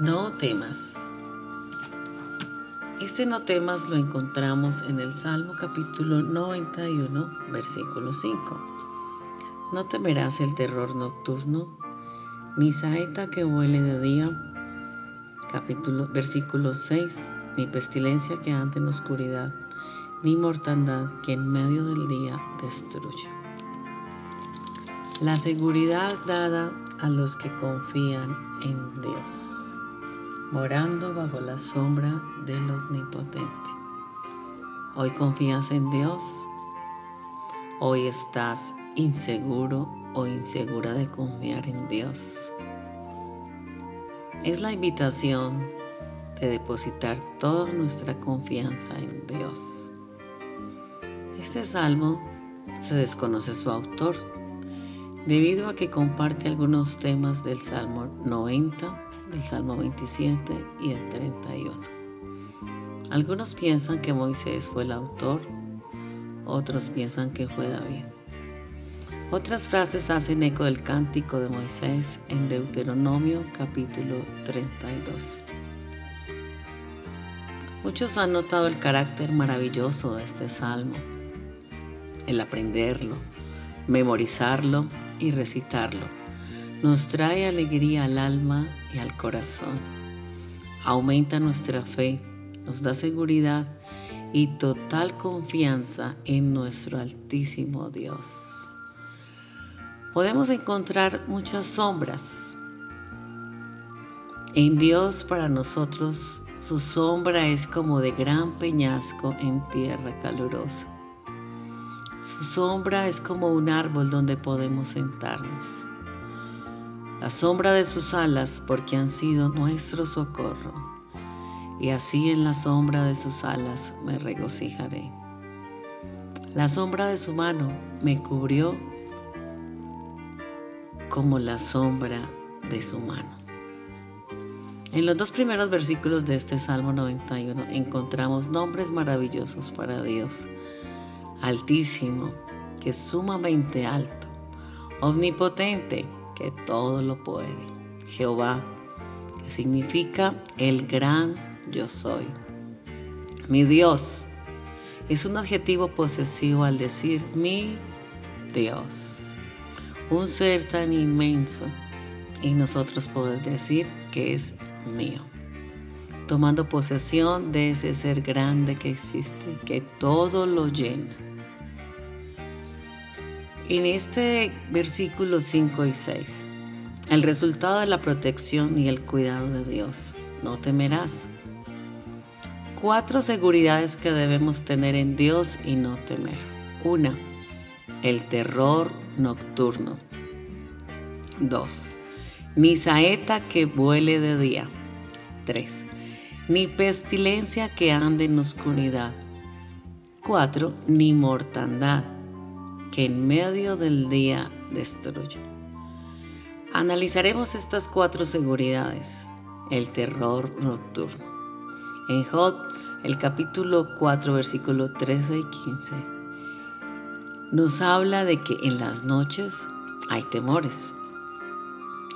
No temas. Este no temas lo encontramos en el Salmo capítulo 91, versículo 5. No temerás el terror nocturno, ni saeta que vuele de día, capítulo, versículo 6, ni pestilencia que ande en oscuridad, ni mortandad que en medio del día destruya. La seguridad dada a los que confían en Dios, morando bajo la sombra del Omnipotente. Hoy confías en Dios, hoy estás inseguro o insegura de confiar en Dios. Es la invitación de depositar toda nuestra confianza en Dios. Este salmo se desconoce su autor debido a que comparte algunos temas del Salmo 90, del Salmo 27 y el 31. Algunos piensan que Moisés fue el autor, otros piensan que fue David. Otras frases hacen eco del cántico de Moisés en Deuteronomio capítulo 32. Muchos han notado el carácter maravilloso de este salmo, el aprenderlo, memorizarlo y recitarlo. Nos trae alegría al alma y al corazón. Aumenta nuestra fe, nos da seguridad y total confianza en nuestro altísimo Dios. Podemos encontrar muchas sombras. En Dios para nosotros su sombra es como de gran peñasco en tierra calurosa. Su sombra es como un árbol donde podemos sentarnos. La sombra de sus alas porque han sido nuestro socorro. Y así en la sombra de sus alas me regocijaré. La sombra de su mano me cubrió como la sombra de su mano. En los dos primeros versículos de este Salmo 91 encontramos nombres maravillosos para Dios altísimo, que es sumamente alto, omnipotente, que todo lo puede, Jehová, que significa el gran yo soy. Mi Dios es un adjetivo posesivo al decir mi Dios, un ser tan inmenso y nosotros podemos decir que es mío tomando posesión de ese ser grande que existe, que todo lo llena. En este versículo 5 y 6, el resultado de la protección y el cuidado de Dios, no temerás. Cuatro seguridades que debemos tener en Dios y no temer. Una, el terror nocturno. Dos, ni saeta que vuele de día. Tres, ni pestilencia que ande en oscuridad. Cuatro, ni mortandad en medio del día destruye. Analizaremos estas cuatro seguridades. El terror nocturno. En Job, el capítulo 4, versículo 13 y 15, nos habla de que en las noches hay temores,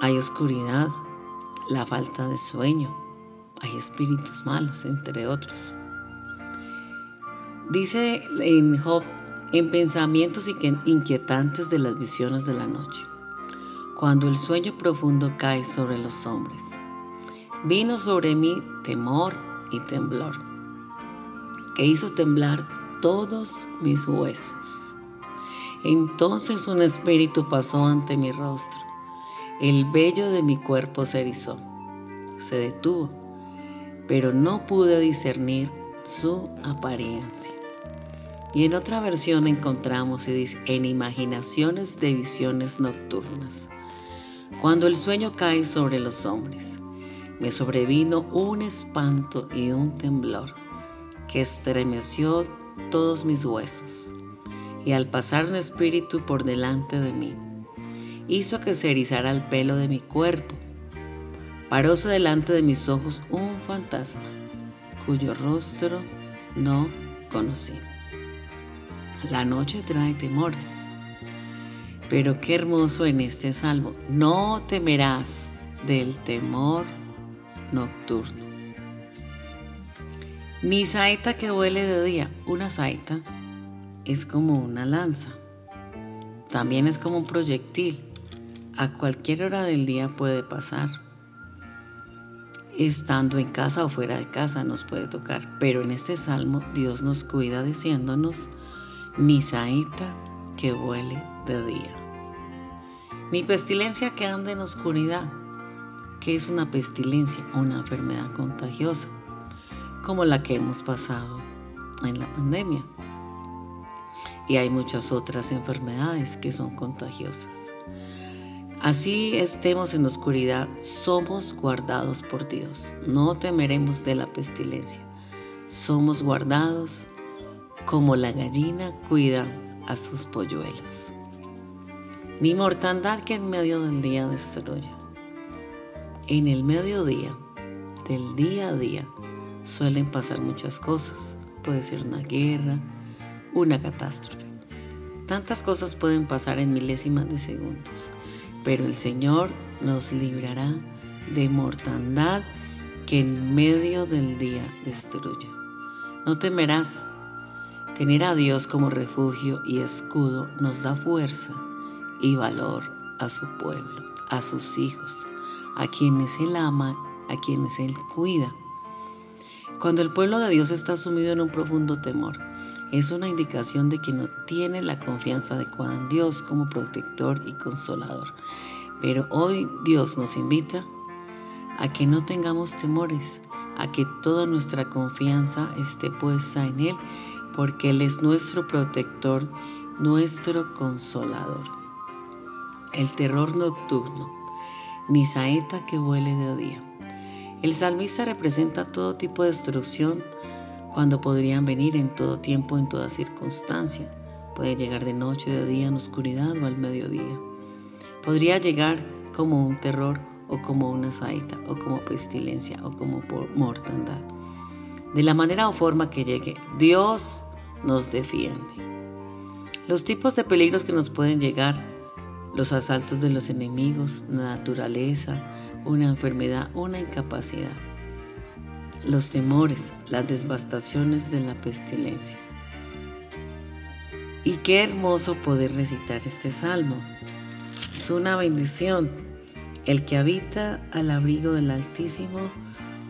hay oscuridad, la falta de sueño, hay espíritus malos, entre otros. Dice en Job en pensamientos inquietantes de las visiones de la noche, cuando el sueño profundo cae sobre los hombres. Vino sobre mí temor y temblor, que hizo temblar todos mis huesos. Entonces un espíritu pasó ante mi rostro, el vello de mi cuerpo se erizó, se detuvo, pero no pude discernir su apariencia. Y en otra versión encontramos y dice, en imaginaciones de visiones nocturnas. Cuando el sueño cae sobre los hombres, me sobrevino un espanto y un temblor que estremeció todos mis huesos. Y al pasar un espíritu por delante de mí, hizo que se erizara el pelo de mi cuerpo. Paróse delante de mis ojos un fantasma, cuyo rostro no conocí. La noche trae temores. Pero qué hermoso en este salmo. No temerás del temor nocturno. Ni saeta que huele de día. Una saeta es como una lanza. También es como un proyectil. A cualquier hora del día puede pasar. Estando en casa o fuera de casa nos puede tocar. Pero en este salmo Dios nos cuida diciéndonos, ni saeta que huele de día. Ni pestilencia que ande en oscuridad. que es una pestilencia? Una enfermedad contagiosa como la que hemos pasado en la pandemia. Y hay muchas otras enfermedades que son contagiosas. Así estemos en oscuridad, somos guardados por Dios. No temeremos de la pestilencia. Somos guardados como la gallina cuida a sus polluelos. Ni mortandad que en medio del día destruya. En el mediodía, del día a día, suelen pasar muchas cosas. Puede ser una guerra, una catástrofe. Tantas cosas pueden pasar en milésimas de segundos, pero el Señor nos librará de mortandad que en medio del día destruya. No temerás. Tener a Dios como refugio y escudo nos da fuerza y valor a su pueblo, a sus hijos, a quienes Él ama, a quienes Él cuida cuando el pueblo de Dios está sumido en un profundo temor, es una indicación de que no tiene la confianza adecuada en Dios como protector y consolador. Pero hoy Dios nos invita a que no tengamos temores, a que toda nuestra confianza esté puesta en Él, porque Él es nuestro protector, nuestro consolador. El terror nocturno, ni saeta que vuele de día. El salmista representa todo tipo de destrucción cuando podrían venir en todo tiempo, en toda circunstancia. Puede llegar de noche, de día, en oscuridad o al mediodía. Podría llegar como un terror o como una saeta o como pestilencia o como mortandad. De la manera o forma que llegue, Dios nos defiende. Los tipos de peligros que nos pueden llegar, los asaltos de los enemigos, la naturaleza, una enfermedad, una incapacidad, los temores, las devastaciones de la pestilencia. Y qué hermoso poder recitar este salmo. Es una bendición. El que habita al abrigo del Altísimo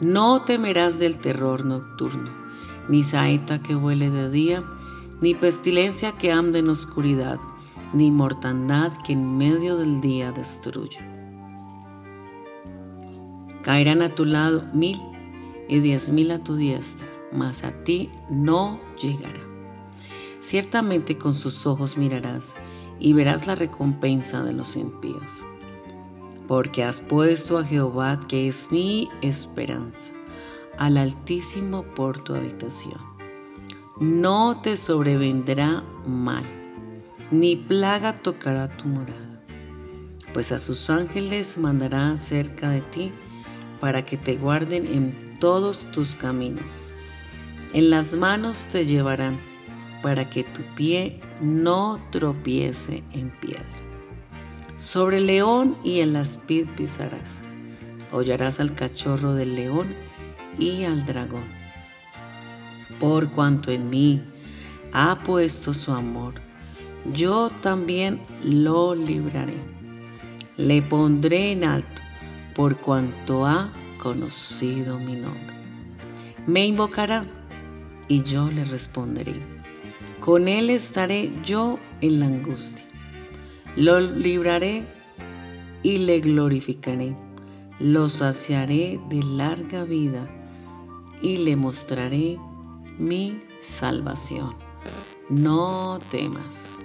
No temerás del terror nocturno, ni saeta que vuele de día, ni pestilencia que ande en oscuridad, ni mortandad que en medio del día destruya. Caerán a tu lado mil y diez mil a tu diestra, mas a ti no llegará. Ciertamente con sus ojos mirarás y verás la recompensa de los impíos. Porque has puesto a Jehová, que es mi esperanza, al Altísimo por tu habitación. No te sobrevendrá mal, ni plaga tocará tu morada, pues a sus ángeles mandará cerca de ti para que te guarden en todos tus caminos. En las manos te llevarán para que tu pie no tropiece en piedra. Sobre el león y el aspid pisarás. Hollarás al cachorro del león y al dragón. Por cuanto en mí ha puesto su amor, yo también lo libraré. Le pondré en alto por cuanto ha conocido mi nombre. Me invocará y yo le responderé. Con él estaré yo en la angustia. Lo libraré y le glorificaré. Lo saciaré de larga vida y le mostraré mi salvación. No temas.